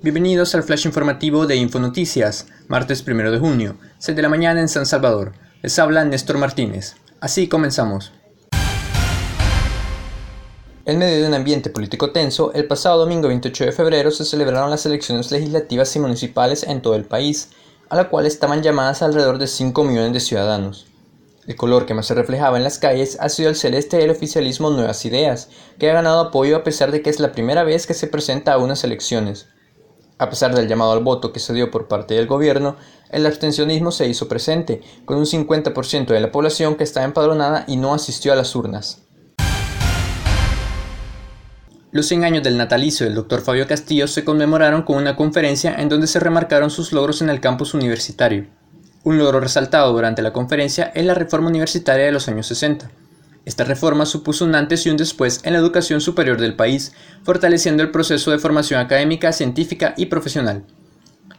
Bienvenidos al flash informativo de Infonoticias, martes 1 de junio, 6 de la mañana en San Salvador. Les habla Néstor Martínez. Así comenzamos. En medio de un ambiente político tenso, el pasado domingo 28 de febrero se celebraron las elecciones legislativas y municipales en todo el país, a la cual estaban llamadas alrededor de 5 millones de ciudadanos. El color que más se reflejaba en las calles ha sido el celeste del oficialismo Nuevas Ideas, que ha ganado apoyo a pesar de que es la primera vez que se presenta a unas elecciones. A pesar del llamado al voto que se dio por parte del gobierno, el abstencionismo se hizo presente, con un 50% de la población que está empadronada y no asistió a las urnas. Los 100 años del natalicio del Dr. Fabio Castillo se conmemoraron con una conferencia en donde se remarcaron sus logros en el campus universitario. Un logro resaltado durante la conferencia es la reforma universitaria de los años 60 esta reforma supuso un antes y un después en la educación superior del país, fortaleciendo el proceso de formación académica, científica y profesional.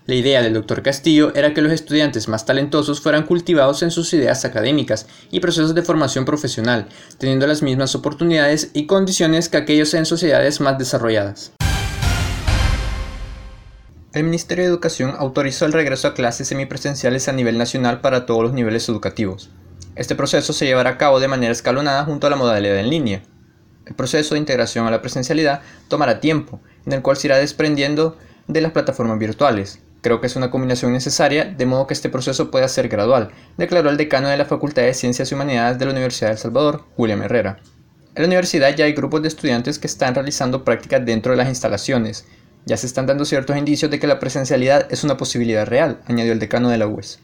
La idea del doctor Castillo era que los estudiantes más talentosos fueran cultivados en sus ideas académicas y procesos de formación profesional, teniendo las mismas oportunidades y condiciones que aquellos en sociedades más desarrolladas. El Ministerio de Educación autorizó el regreso a clases semipresenciales a nivel nacional para todos los niveles educativos. Este proceso se llevará a cabo de manera escalonada junto a la modalidad en línea. El proceso de integración a la presencialidad tomará tiempo, en el cual se irá desprendiendo de las plataformas virtuales. Creo que es una combinación necesaria, de modo que este proceso pueda ser gradual, declaró el decano de la Facultad de Ciencias y Humanidades de la Universidad de El Salvador, William Herrera. En la universidad ya hay grupos de estudiantes que están realizando prácticas dentro de las instalaciones. Ya se están dando ciertos indicios de que la presencialidad es una posibilidad real, añadió el decano de la UES.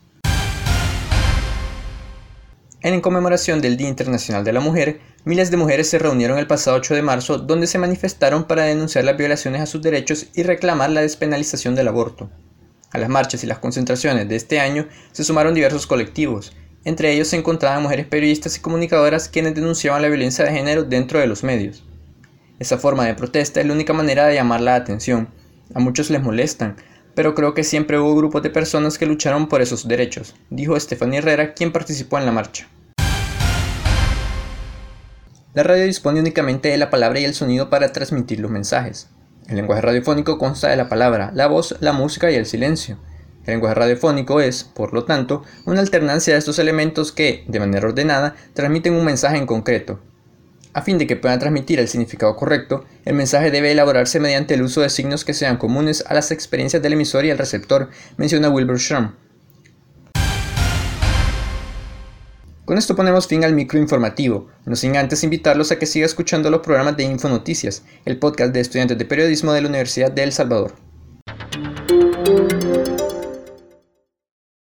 En conmemoración del Día Internacional de la Mujer, miles de mujeres se reunieron el pasado 8 de marzo donde se manifestaron para denunciar las violaciones a sus derechos y reclamar la despenalización del aborto. A las marchas y las concentraciones de este año se sumaron diversos colectivos, entre ellos se encontraban mujeres periodistas y comunicadoras quienes denunciaban la violencia de género dentro de los medios. Esa forma de protesta es la única manera de llamar la atención. A muchos les molestan, pero creo que siempre hubo grupos de personas que lucharon por esos derechos, dijo Stephanie Herrera, quien participó en la marcha. La radio dispone únicamente de la palabra y el sonido para transmitir los mensajes. El lenguaje radiofónico consta de la palabra, la voz, la música y el silencio. El lenguaje radiofónico es, por lo tanto, una alternancia de estos elementos que, de manera ordenada, transmiten un mensaje en concreto. A fin de que puedan transmitir el significado correcto, el mensaje debe elaborarse mediante el uso de signos que sean comunes a las experiencias del emisor y el receptor, menciona Wilbur Schramm. Con esto ponemos fin al microinformativo, no sin antes invitarlos a que siga escuchando los programas de Infonoticias, el podcast de estudiantes de periodismo de la Universidad de El Salvador.